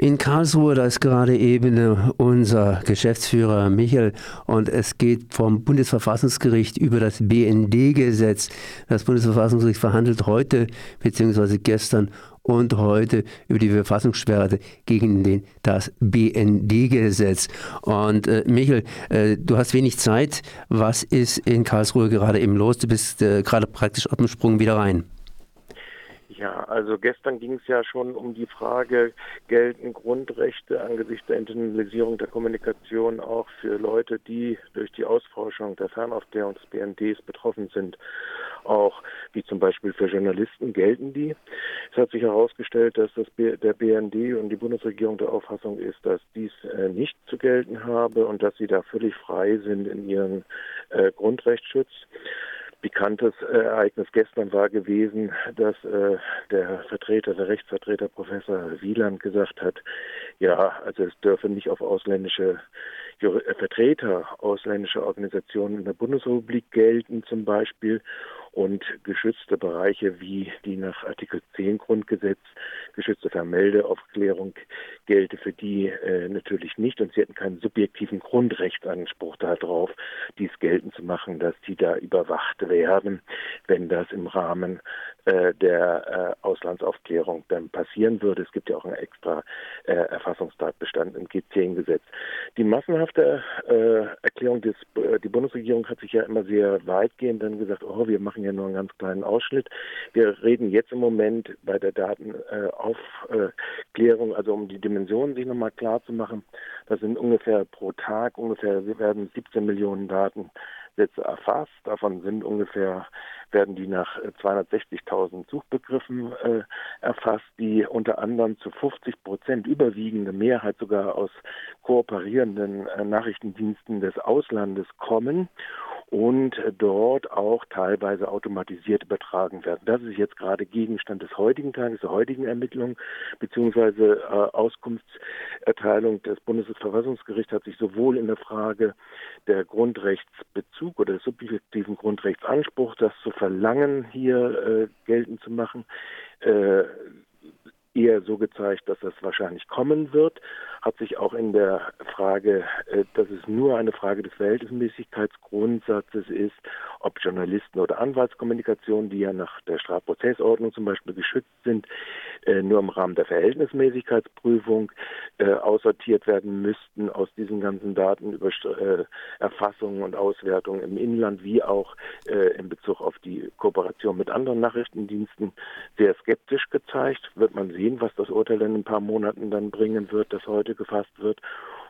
In Karlsruhe, da ist gerade eben äh, unser Geschäftsführer Michael und es geht vom Bundesverfassungsgericht über das BND-Gesetz. Das Bundesverfassungsgericht verhandelt heute bzw. gestern und heute über die Verfassungsschwerde gegen den, das BND-Gesetz. Und äh, Michael, äh, du hast wenig Zeit. Was ist in Karlsruhe gerade eben los? Du bist äh, gerade praktisch auf dem Sprung wieder rein. Ja, also gestern ging es ja schon um die Frage, gelten Grundrechte angesichts der Internalisierung der Kommunikation auch für Leute, die durch die Ausforschung der Fernaufklärung des BNDs betroffen sind, auch wie zum Beispiel für Journalisten gelten die. Es hat sich herausgestellt, dass das B der BND und die Bundesregierung der Auffassung ist, dass dies äh, nicht zu gelten habe und dass sie da völlig frei sind in ihren äh, Grundrechtsschutz bekanntes äh, Ereignis gestern war gewesen, dass äh, der Vertreter, der Rechtsvertreter Professor Wieland gesagt hat, ja, also es dürfe nicht auf ausländische äh, Vertreter ausländischer Organisationen in der Bundesrepublik gelten zum Beispiel und geschützte Bereiche wie die nach Artikel 10 Grundgesetz geschützte Vermeldeaufklärung gelte für die äh, natürlich nicht und sie hätten keinen subjektiven Grundrechtsanspruch darauf, dies geltend zu machen, dass die da überwacht werden, wenn das im Rahmen äh, der äh, Auslandsaufklärung dann passieren würde. Es gibt ja auch einen extra äh, Erfassungstatbestand im G10-Gesetz. Die massenhafte äh, Erklärung des, äh, die Bundesregierung hat sich ja immer sehr weitgehend dann gesagt, oh, wir machen ja nur einen ganz kleinen Ausschnitt. Wir reden jetzt im Moment bei der Datenaufklärung, also um die Dimensionen sich nochmal klar zu machen. Das sind ungefähr pro Tag, ungefähr werden 17 Millionen Datensätze erfasst. Davon sind ungefähr werden die nach 260.000 äh, Suchbegriffen äh, erfasst, die unter anderem zu 50 Prozent überwiegende Mehrheit sogar aus kooperierenden äh, Nachrichtendiensten des Auslandes kommen und dort auch teilweise automatisiert übertragen werden. Das ist jetzt gerade Gegenstand des heutigen Tages, der heutigen Ermittlungen beziehungsweise äh, Auskunftserteilung des Bundesverfassungsgerichts hat sich sowohl in der Frage der Grundrechtsbezug oder des subjektiven Grundrechtsanspruchs, das zu verlangen, hier äh, geltend zu machen, äh, eher so gezeigt, dass das wahrscheinlich kommen wird, hat sich auch in der Frage, äh, dass es nur eine Frage des Verhältnismäßigkeitsgrundsatzes ist, ob Journalisten oder Anwaltskommunikation, die ja nach der Strafprozessordnung zum Beispiel geschützt sind, äh, nur im Rahmen der Verhältnismäßigkeitsprüfung äh, aussortiert werden müssten aus diesen ganzen Daten über Erfassungen und Auswertungen im Inland, wie auch in Bezug auf die Kooperation mit anderen Nachrichtendiensten, sehr skeptisch gezeigt. Wird man sehen, was das Urteil in ein paar Monaten dann bringen wird, das heute gefasst wird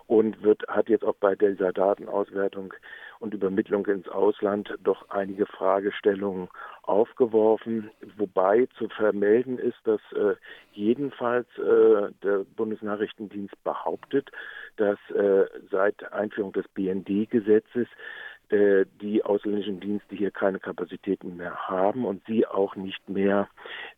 und wird, hat jetzt auch bei dieser Datenauswertung und Übermittlung ins Ausland doch einige Fragestellungen aufgeworfen, wobei zu vermelden ist, dass äh, jedenfalls äh, der Bundesnachrichtendienst behauptet, dass äh, seit Einführung des BND-Gesetzes äh, die ausländischen Dienste hier keine Kapazitäten mehr haben und sie auch nicht mehr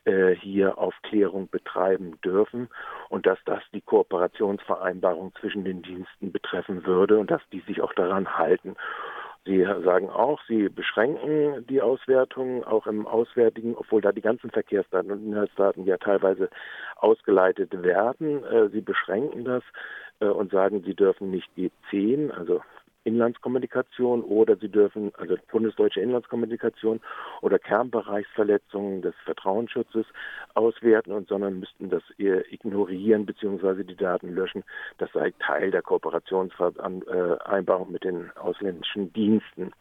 äh, hier Aufklärung betreiben dürfen und dass das die Kooperationsvereinbarung zwischen den Diensten betreffen würde und dass die sich auch daran halten. Sie sagen auch, Sie beschränken die Auswertung auch im Auswärtigen, obwohl da die ganzen Verkehrsdaten und Inhaltsdaten ja teilweise ausgeleitet werden. Äh, Sie beschränken das äh, und sagen, Sie dürfen nicht G10, also Inlandskommunikation oder sie dürfen, also bundesdeutsche Inlandskommunikation oder Kernbereichsverletzungen des Vertrauensschutzes auswerten und sondern müssten das ignorieren bzw. die Daten löschen. Das sei Teil der Kooperationsvereinbarung mit den ausländischen Diensten.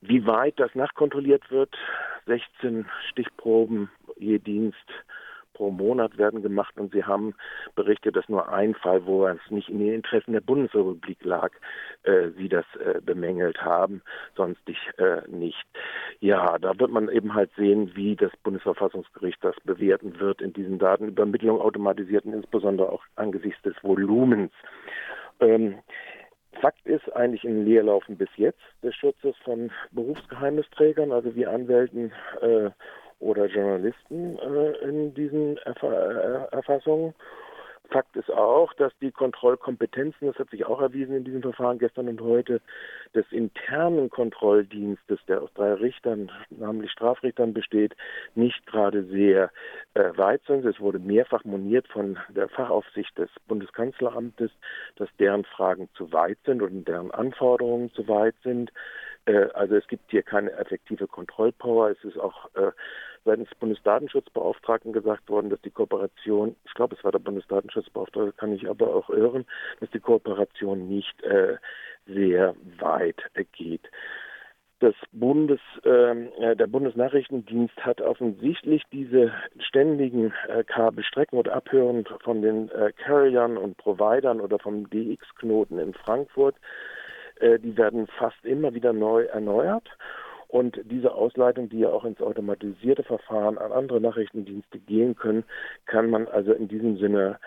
Wie weit das nachkontrolliert wird, 16 Stichproben je Dienst pro Monat werden gemacht und Sie haben berichtet, dass nur ein Fall, wo es nicht in den Interessen der Bundesrepublik lag, äh, Sie das äh, bemängelt haben, sonst äh, nicht. Ja, da wird man eben halt sehen, wie das Bundesverfassungsgericht das bewerten wird in diesen Datenübermittlungen automatisierten, insbesondere auch angesichts des Volumens. Ähm, Fakt ist eigentlich im Leerlaufen bis jetzt des Schutzes von Berufsgeheimnisträgern, also wie Anwälten äh, oder Journalisten äh, in diesen Erf äh, Erfassungen. Fakt ist auch, dass die Kontrollkompetenzen, das hat sich auch erwiesen in diesem Verfahren gestern und heute, des internen Kontrolldienstes, der aus drei Richtern, namentlich Strafrichtern besteht, nicht gerade sehr äh, weit sind. Es wurde mehrfach moniert von der Fachaufsicht des Bundeskanzleramtes, dass deren Fragen zu weit sind und deren Anforderungen zu weit sind. Äh, also es gibt hier keine effektive Kontrollpower. Es ist auch äh, seitens des Bundesdatenschutzbeauftragten gesagt worden, dass die Kooperation, ich glaube, es war der Bundesdatenschutzbeauftragte, kann ich aber auch irren, dass die Kooperation nicht äh, sehr weit geht. Das Bundes, ähm, äh, der Bundesnachrichtendienst hat offensichtlich diese ständigen äh, Kabelstrecken oder Abhören von den äh, Carriern und Providern oder vom DX-Knoten in Frankfurt, die werden fast immer wieder neu erneuert. Und diese Ausleitung, die ja auch ins automatisierte Verfahren an andere Nachrichtendienste gehen können, kann man also in diesem Sinne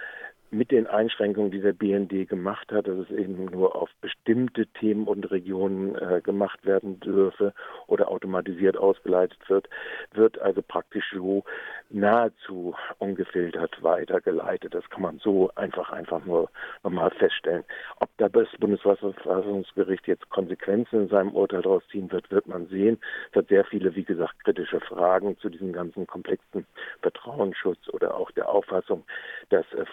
mit den Einschränkungen, die der BND gemacht hat, dass es eben nur auf bestimmte Themen und Regionen äh, gemacht werden dürfe oder automatisiert ausgeleitet wird, wird also praktisch so nahezu ungefiltert weitergeleitet. Das kann man so einfach einfach nur nochmal feststellen. Ob da das Bundesverfassungsgericht jetzt Konsequenzen in seinem Urteil daraus ziehen wird, wird man sehen. Es hat sehr viele, wie gesagt, kritische Fragen zu diesem ganzen komplexen Vertrauensschutz oder auch der Auffassung, dass äh,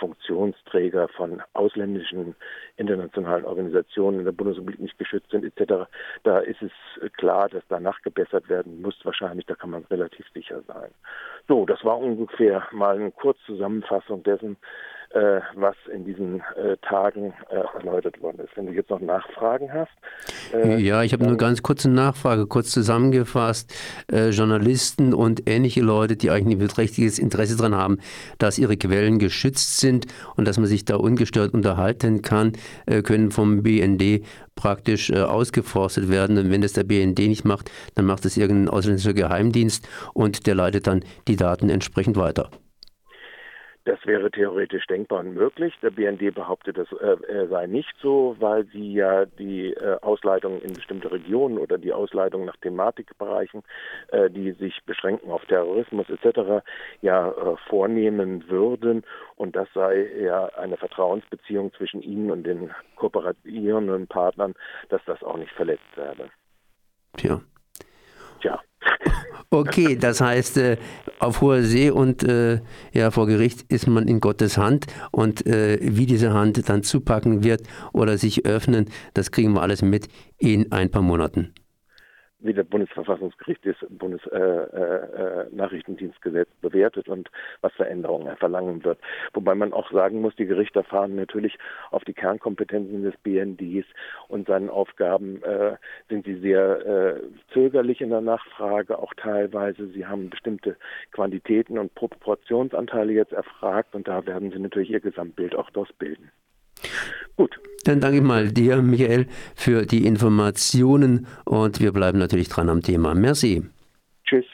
Funktionsträger von ausländischen internationalen Organisationen in der Bundesrepublik nicht geschützt sind etc. Da ist es klar, dass da nachgebessert werden muss. Wahrscheinlich, da kann man relativ sicher sein. So, das war ungefähr mal eine Kurzzusammenfassung dessen, äh, was in diesen äh, Tagen äh, erläutert worden ist. Wenn du jetzt noch Nachfragen hast. Äh, ja, ich habe eine ganz kurze Nachfrage, kurz zusammengefasst. Äh, Journalisten und ähnliche Leute, die eigentlich ein beträchtliches Interesse daran haben, dass ihre Quellen geschützt sind und dass man sich da ungestört unterhalten kann, können vom BND praktisch ausgeforstet werden. Und wenn das der BND nicht macht, dann macht es irgendein ausländischer Geheimdienst und der leitet dann die Daten entsprechend weiter. Das wäre theoretisch denkbar und möglich. Der BND behauptet, das äh, sei nicht so, weil sie ja die äh, Ausleitungen in bestimmte Regionen oder die Ausleitungen nach Thematikbereichen, äh, die sich beschränken auf Terrorismus etc., ja äh, vornehmen würden. Und das sei ja eine Vertrauensbeziehung zwischen ihnen und den kooperierenden Partnern, dass das auch nicht verletzt werde. Tja. Tja. Okay, das heißt, äh, auf hoher See und äh, ja, vor Gericht ist man in Gottes Hand und äh, wie diese Hand dann zupacken wird oder sich öffnen, das kriegen wir alles mit in ein paar Monaten wie das Bundesverfassungsgericht das Bundesnachrichtendienstgesetz äh, äh, bewertet und was Veränderungen er verlangen wird. Wobei man auch sagen muss, die Gerichte fahren natürlich auf die Kernkompetenzen des BNDs und seinen Aufgaben äh, sind sie sehr äh, zögerlich in der Nachfrage, auch teilweise. Sie haben bestimmte Quantitäten und Proportionsanteile jetzt erfragt und da werden sie natürlich ihr Gesamtbild auch bilden. Gut. Dann danke ich mal dir, Michael, für die Informationen und wir bleiben natürlich dran am Thema. Merci. Tschüss.